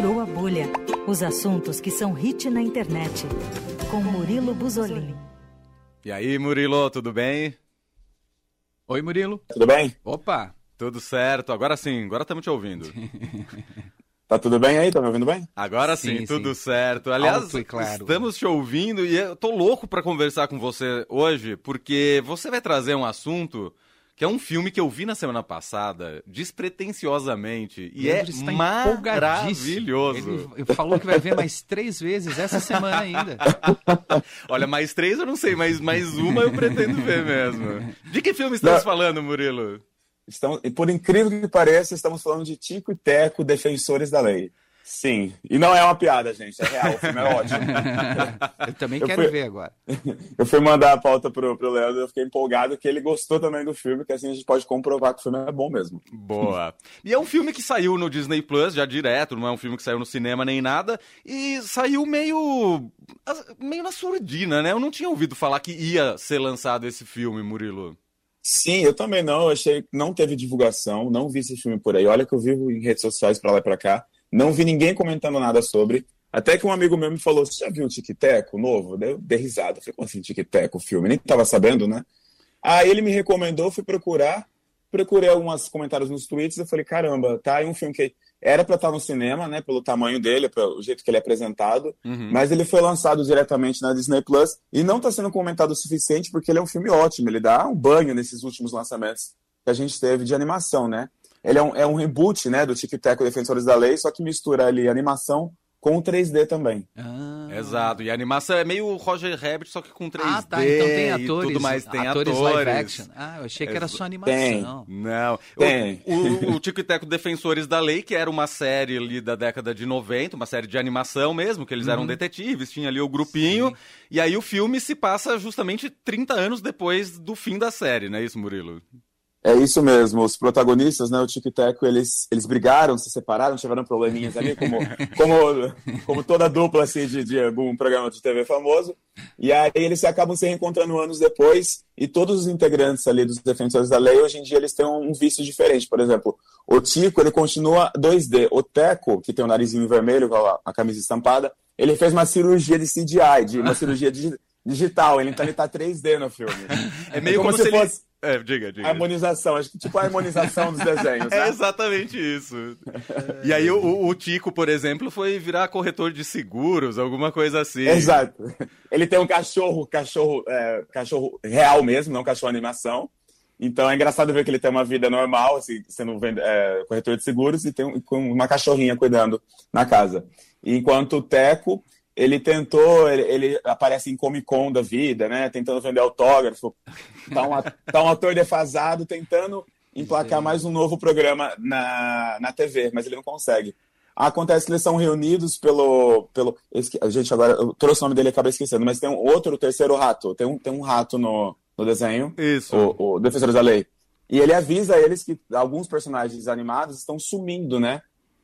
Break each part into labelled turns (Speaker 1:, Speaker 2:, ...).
Speaker 1: Furou a Bolha. Os assuntos que são hit na internet. Com Murilo Buzolin.
Speaker 2: E aí, Murilo, tudo bem? Oi, Murilo.
Speaker 3: Tudo bem?
Speaker 2: Opa, tudo certo. Agora sim, agora estamos te ouvindo.
Speaker 3: Tá tudo bem aí? Tá me ouvindo bem?
Speaker 2: Agora sim, sim tudo sim. certo. Aliás, claro. estamos te ouvindo e eu tô louco para conversar com você hoje, porque você vai trazer um assunto que é um filme que eu vi na semana passada, despretensiosamente, e é maravilhoso.
Speaker 4: Ele falou que vai ver mais três vezes essa semana ainda.
Speaker 2: Olha, mais três eu não sei, mas mais uma eu pretendo ver mesmo. De que filme estamos não. falando, Murilo?
Speaker 3: Estamos, por incrível que pareça, estamos falando de Tico e Teco, defensores da lei. Sim, e não é uma piada, gente, é real, o filme é ótimo.
Speaker 4: eu também eu quero fui, ver agora.
Speaker 3: Eu fui mandar a pauta pro, pro Leandro, eu fiquei empolgado que ele gostou também do filme, que assim a gente pode comprovar que o filme é bom mesmo.
Speaker 2: Boa. E é um filme que saiu no Disney Plus, já direto, não é um filme que saiu no cinema nem nada, e saiu meio. meio na surdina, né? Eu não tinha ouvido falar que ia ser lançado esse filme, Murilo.
Speaker 3: Sim, eu também não. Eu achei que não teve divulgação, não vi esse filme por aí. Olha que eu vivo em redes sociais para lá e para cá. Não vi ninguém comentando nada sobre. Até que um amigo meu me falou: Você já viu o Tic Teco novo? Daí eu dei risada. Falei: Como assim Tic Teco o filme? Nem estava sabendo, né? Aí ele me recomendou, fui procurar. Procurei alguns comentários nos tweets. Eu falei: Caramba, tá aí um filme que era para estar no cinema, né? Pelo tamanho dele, pelo jeito que ele é apresentado. Uhum. Mas ele foi lançado diretamente na Disney Plus e não está sendo comentado o suficiente porque ele é um filme ótimo. Ele dá um banho nesses últimos lançamentos que a gente teve de animação, né? Ele é um, é um reboot né, do Tic Tac Defensores da Lei, só que mistura ali animação com 3D também.
Speaker 2: Ah. Exato. E a animação é meio Roger Rabbit, só que com 3D. Ah,
Speaker 4: tá. Então tem atores.
Speaker 2: tudo mais. Tem
Speaker 4: atores.
Speaker 2: atores.
Speaker 4: live action. Ah, eu achei que era só animação.
Speaker 3: Tem.
Speaker 2: Não.
Speaker 3: Tem.
Speaker 2: O, o, o Tico e Teco Defensores da Lei, que era uma série ali da década de 90, uma série de animação mesmo, que eles eram uhum. detetives, tinha ali o grupinho. Sim. E aí o filme se passa justamente 30 anos depois do fim da série, não é isso, Murilo?
Speaker 3: É isso mesmo, os protagonistas, né, o Tico e Teco, eles, eles brigaram, se separaram, tiveram probleminhas ali, como, como, como toda dupla assim, de, de algum programa de TV famoso. E aí eles acabam se reencontrando anos depois, e todos os integrantes ali dos defensores da lei, hoje em dia, eles têm um, vício diferente. Por exemplo, o Tico, ele continua 2D. O Teco, que tem o narizinho vermelho, com a, a camisa estampada, ele fez uma cirurgia de CGI, de uma cirurgia digital. Ele, então ele tá 3D no filme.
Speaker 2: É meio é como, como, se, se fosse... É, diga, diga.
Speaker 3: Harmonização, acho que tipo a harmonização dos desenhos.
Speaker 2: Né? É exatamente isso. E aí o, o, Tico, por exemplo, foi virar corretor de seguros, alguma coisa assim.
Speaker 3: Exato. Ele tem um cachorro, cachorro, é, cachorro real mesmo, não cachorro animação. Então é engraçado ver que ele tem uma vida normal, assim, sendo é, corretor de seguros e tem com uma cachorrinha cuidando na casa. Enquanto o Teco ele tentou, ele, ele, aparece em Comic Con da vida, né? Tentando vender autógrafo. Tá um, tá um ator defasado tentando emplacar mais um novo programa na, na TV, mas ele não consegue. Acontece que eles são reunidos pelo. pelo gente, agora eu trouxe o nome dele e acabei esquecendo, mas tem um outro, o terceiro rato. Tem um, tem um rato no, no desenho.
Speaker 2: Isso.
Speaker 3: O, o Defensores da Lei. E ele avisa eles que alguns personagens animados estão sumindo, né?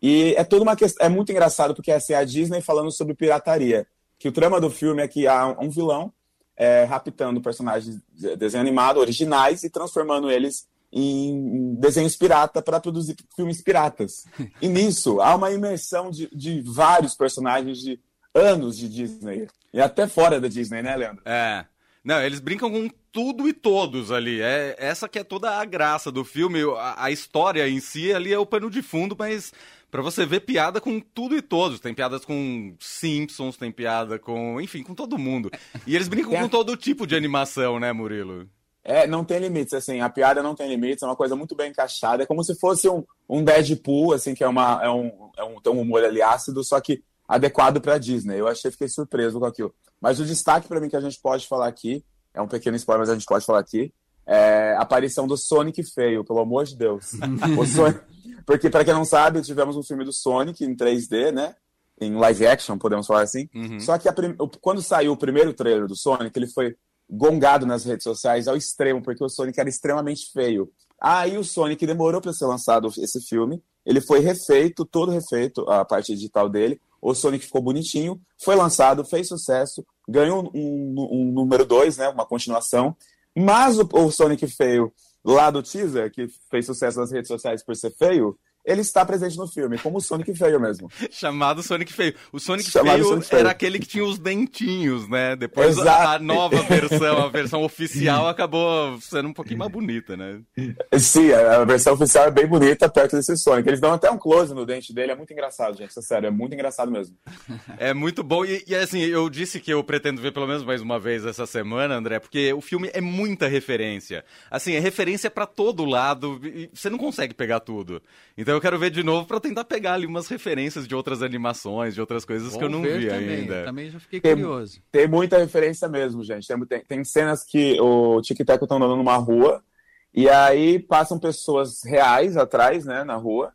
Speaker 3: E é toda uma questão. É muito engraçado porque essa é a Disney falando sobre pirataria. Que o trama do filme é que há um vilão é, raptando personagens de desenho animado originais e transformando eles em desenhos pirata para produzir filmes piratas. E nisso há uma imersão de, de vários personagens de anos de Disney. E até fora da Disney, né, Leandro?
Speaker 2: É. Não, eles brincam com tudo e todos ali. É essa que é toda a graça do filme. A, a história em si ali é o pano de fundo, mas para você ver piada com tudo e todos. Tem piadas com Simpsons, tem piada com, enfim, com todo mundo. E eles brincam com todo tipo de animação, né, Murilo?
Speaker 3: É, não tem limites, assim, a piada não tem limites, é uma coisa muito bem encaixada, é como se fosse um, um Deadpool, assim, que é, uma, é, um, é um, tem um humor ali ácido, só que adequado para Disney. Eu achei, fiquei surpreso com aquilo. Mas o destaque para mim que a gente pode falar aqui, é um pequeno spoiler, mas a gente pode falar aqui, é a aparição do Sonic feio, pelo amor de Deus. o Sonic, porque, para quem não sabe, tivemos um filme do Sonic em 3D, né? Em live action, podemos falar assim. Uhum. Só que prim... quando saiu o primeiro trailer do Sonic, ele foi gongado nas redes sociais ao extremo, porque o Sonic era extremamente feio. Aí o Sonic demorou para ser lançado esse filme. Ele foi refeito, todo refeito, a parte digital dele. O Sonic ficou bonitinho, foi lançado, fez sucesso, ganhou um, um, um número 2, né, uma continuação. Mas o, o Sonic feio lá do teaser, que fez sucesso nas redes sociais por ser feio, ele está presente no filme, como o Sonic feio mesmo.
Speaker 2: Chamado Sonic feio. O Sonic feio, Sonic feio era aquele que tinha os dentinhos, né? Depois a, a, nova versão, a versão oficial, acabou sendo um pouquinho mais bonita, né?
Speaker 3: Sim, a versão oficial é bem bonita perto desse Sonic. Eles dão até um close no dente dele, é muito engraçado, gente. É sério, é muito engraçado mesmo.
Speaker 2: É muito bom. E, e assim, eu disse que eu pretendo ver pelo menos mais uma vez essa semana, André, porque o filme é muita referência. Assim, é referência para todo lado. Você não consegue pegar tudo. Então eu quero ver de novo para tentar pegar ali umas referências de outras animações, de outras coisas Vou que eu não vi
Speaker 4: também.
Speaker 2: ainda.
Speaker 4: Também já fiquei curioso.
Speaker 3: Tem, tem muita referência mesmo, gente. Tem, tem, tem cenas que o Tic Tac estão andando numa rua e aí passam pessoas reais atrás, né, na rua.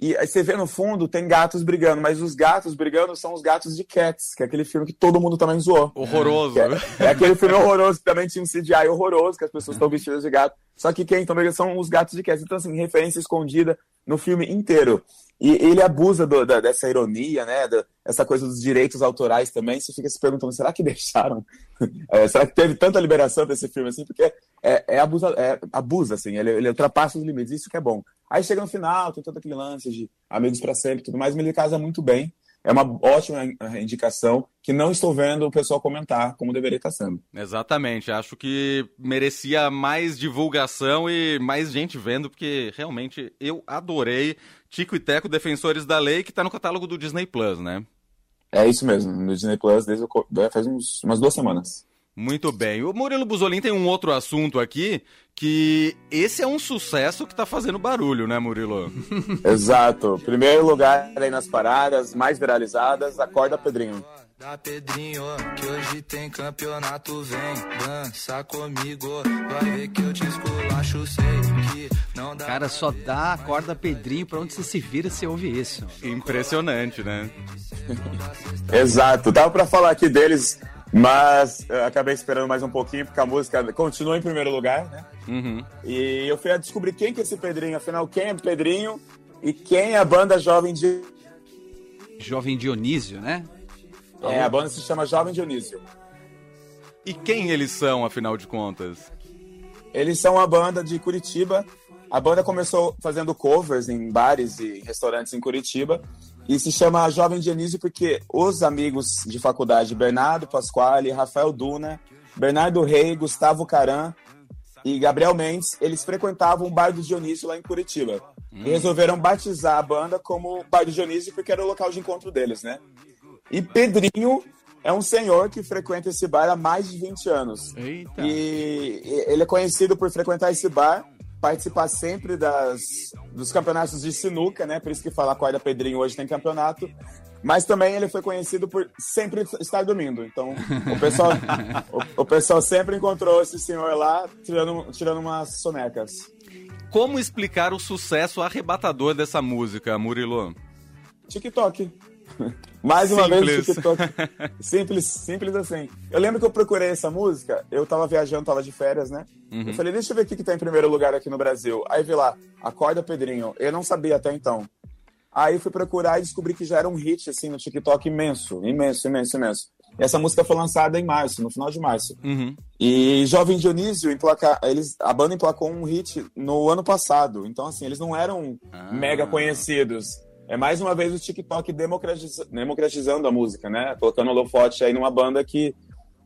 Speaker 3: E aí você vê no fundo, tem gatos brigando, mas os gatos brigando são os gatos de Cats, que é aquele filme que todo mundo também zoou.
Speaker 2: Horroroso.
Speaker 3: É, é, aquele filme horroroso que também tinha um CGI horroroso, que as pessoas estão vestidas de gato. Só que quem também são os gatos de Cats. Então, assim, referência escondida no filme inteiro. E ele abusa do, da, dessa ironia, né? Da, essa coisa dos direitos autorais também. Você fica se perguntando, será que deixaram? É, será que teve tanta liberação desse filme assim? Porque é, é, abusa, é abusa, assim, ele, ele ultrapassa os limites. Isso que é bom. Aí chega no final, tem todo aquele lance de amigos para sempre e tudo mais, mas ele casa muito bem. É uma ótima indicação que não estou vendo o pessoal comentar como deveria estar sendo.
Speaker 2: Exatamente. Acho que merecia mais divulgação e mais gente vendo, porque realmente eu adorei Tico e Teco, Defensores da Lei, que está no catálogo do Disney Plus, né?
Speaker 3: É isso mesmo, no Disney Plus desde faz uns, umas duas semanas.
Speaker 2: Muito bem. O Murilo Buzolin tem um outro assunto aqui, que esse é um sucesso que tá fazendo barulho, né, Murilo?
Speaker 3: Exato. Primeiro lugar aí nas paradas, mais viralizadas, acorda Pedrinho.
Speaker 5: Da Pedrinho, que hoje tem campeonato, vem dança comigo, vai ver que eu te esculacho, sei que não dá.
Speaker 4: Cara, só dá acorda Pedrinho pra onde você se vira se ouve isso.
Speaker 2: Impressionante, né?
Speaker 3: Exato. Tava pra falar aqui deles mas acabei esperando mais um pouquinho, porque a música continua em primeiro lugar, né?
Speaker 2: Uhum.
Speaker 3: E eu fui a descobrir quem que é esse Pedrinho, afinal, quem é Pedrinho e quem é a banda Jovem de...
Speaker 4: Jovem Dionísio, né?
Speaker 3: É, a banda se chama Jovem Dionísio.
Speaker 2: E quem eles são, afinal de contas?
Speaker 3: Eles são a banda de Curitiba. A banda começou fazendo covers em bares e restaurantes em Curitiba e se chama Jovem Dionísio porque os amigos de faculdade, Bernardo Pasquale, Rafael Duna, Bernardo Rei, Gustavo Caran e Gabriel Mendes, eles frequentavam o Bar do Dionísio lá em Curitiba. Hum. E resolveram batizar a banda como Bar do Dionísio porque era o local de encontro deles, né? E Pedrinho é um senhor que frequenta esse bar há mais de 20 anos.
Speaker 4: Eita.
Speaker 3: E ele é conhecido por frequentar esse bar participar sempre das, dos campeonatos de sinuca, né? Por isso que fala Corda Pedrinho hoje tem campeonato. Mas também ele foi conhecido por sempre estar dormindo. Então, o pessoal, o, o, pessoal sempre encontrou esse senhor lá tirando, tirando umas sonecas.
Speaker 2: Como explicar o sucesso arrebatador dessa música, Murilo?
Speaker 3: TikTok. Mais uma simples. vez o TikTok. Simples, simples assim. Eu lembro que eu procurei essa música, eu tava viajando, tava de férias, né? Uhum. Eu falei, deixa eu ver o que tá em primeiro lugar aqui no Brasil. Aí vi lá, Acorda Pedrinho. Eu não sabia até então. Aí fui procurar e descobri que já era um hit, assim, no TikTok imenso, imenso, imenso, imenso. E essa música foi lançada em março, no final de março.
Speaker 2: Uhum.
Speaker 3: E Jovem Dionísio, emplaca, eles, a banda emplacou um hit no ano passado. Então, assim, eles não eram ah. mega conhecidos é mais uma vez o TikTok democratizando a música, né? Colocando o holofote aí numa banda que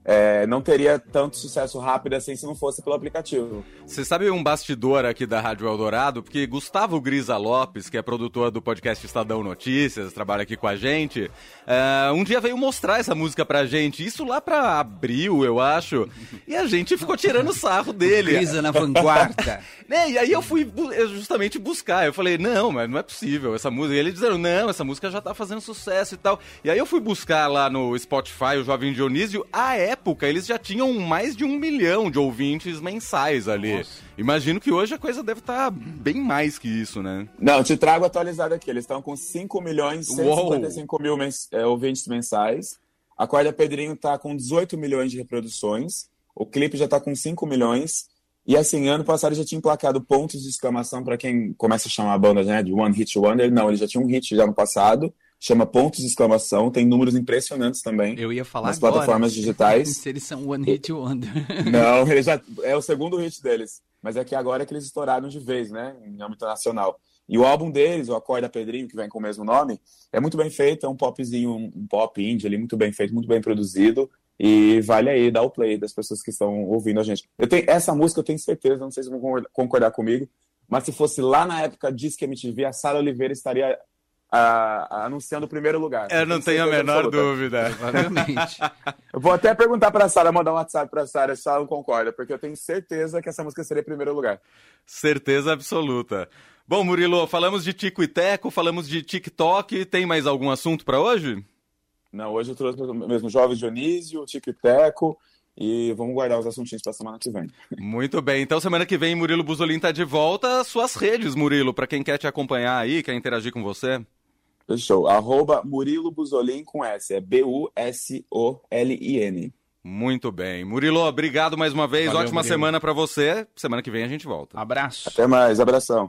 Speaker 3: é, não teria tanto sucesso rápido assim se não fosse pelo aplicativo.
Speaker 2: Você sabe um bastidor aqui da Rádio Eldorado? Porque Gustavo Grisa Lopes, que é produtor do podcast Estadão Notícias, trabalha aqui com a gente, uh, um dia veio mostrar essa música pra gente, isso lá pra abril, eu acho, e a gente ficou tirando sarro dele.
Speaker 4: Grisa na vanguarda.
Speaker 2: né? E aí eu fui justamente buscar, eu falei, não, mas não é possível essa música. E eles disseram, não, essa música já tá fazendo sucesso e tal. E aí eu fui buscar lá no Spotify o Jovem Dionísio, a época eles já tinham mais de um milhão de ouvintes mensais ali. Nossa. Imagino que hoje a coisa deve estar tá bem mais que isso, né?
Speaker 3: Não, te trago atualizado aqui. Eles estão com 5 milhões e 155 Uou. mil mens é, ouvintes mensais. A Corda Pedrinho tá com 18 milhões de reproduções. O clipe já tá com 5 milhões. E assim, ano passado já tinha emplacado pontos de exclamação para quem começa a chamar a banda né, de One Hit Wonder. Não, ele já tinha um hit já no passado chama Pontos de Exclamação, tem números impressionantes também.
Speaker 4: Eu ia falar
Speaker 3: nas
Speaker 4: agora,
Speaker 3: plataformas digitais.
Speaker 4: Se eles são One Hit Wonder.
Speaker 3: Não, ele já é o segundo hit deles, mas é que agora é que eles estouraram de vez, né, em âmbito nacional. E o álbum deles, o Acorda Pedrinho, que vem com o mesmo nome, é muito bem feito, é um popzinho, um pop indie ali, muito bem feito, muito bem produzido. E vale aí dar o play das pessoas que estão ouvindo a gente. Eu tenho, essa música eu tenho certeza, não sei se vão concordar comigo, mas se fosse lá na época Disque MTV, a Sara Oliveira estaria a, anunciando o primeiro lugar.
Speaker 2: Eu não tenho a menor absoluta. dúvida.
Speaker 3: eu vou até perguntar para a Sara, mandar um WhatsApp para a Sara se ela não concorda, porque eu tenho certeza que essa música seria primeiro lugar.
Speaker 2: Certeza absoluta. Bom, Murilo, falamos de Tico e Teco, falamos de TikTok. Tem mais algum assunto para hoje?
Speaker 3: Não, hoje eu trouxe mesmo Jovem Dionísio, Tico e Teco. E vamos guardar os assuntinhos para semana que vem.
Speaker 2: Muito bem. Então, semana que vem, Murilo Buzolin está de volta. Suas redes, Murilo, para quem quer te acompanhar aí, quer interagir com você.
Speaker 3: Fechou. Arroba Murilo Buzolin com S. É B-U-S-O-L-I-N.
Speaker 2: Muito bem. Murilo, obrigado mais uma vez. Valeu, Ótima Murilo. semana para você. Semana que vem a gente volta.
Speaker 4: Abraço.
Speaker 3: Até mais. Abração.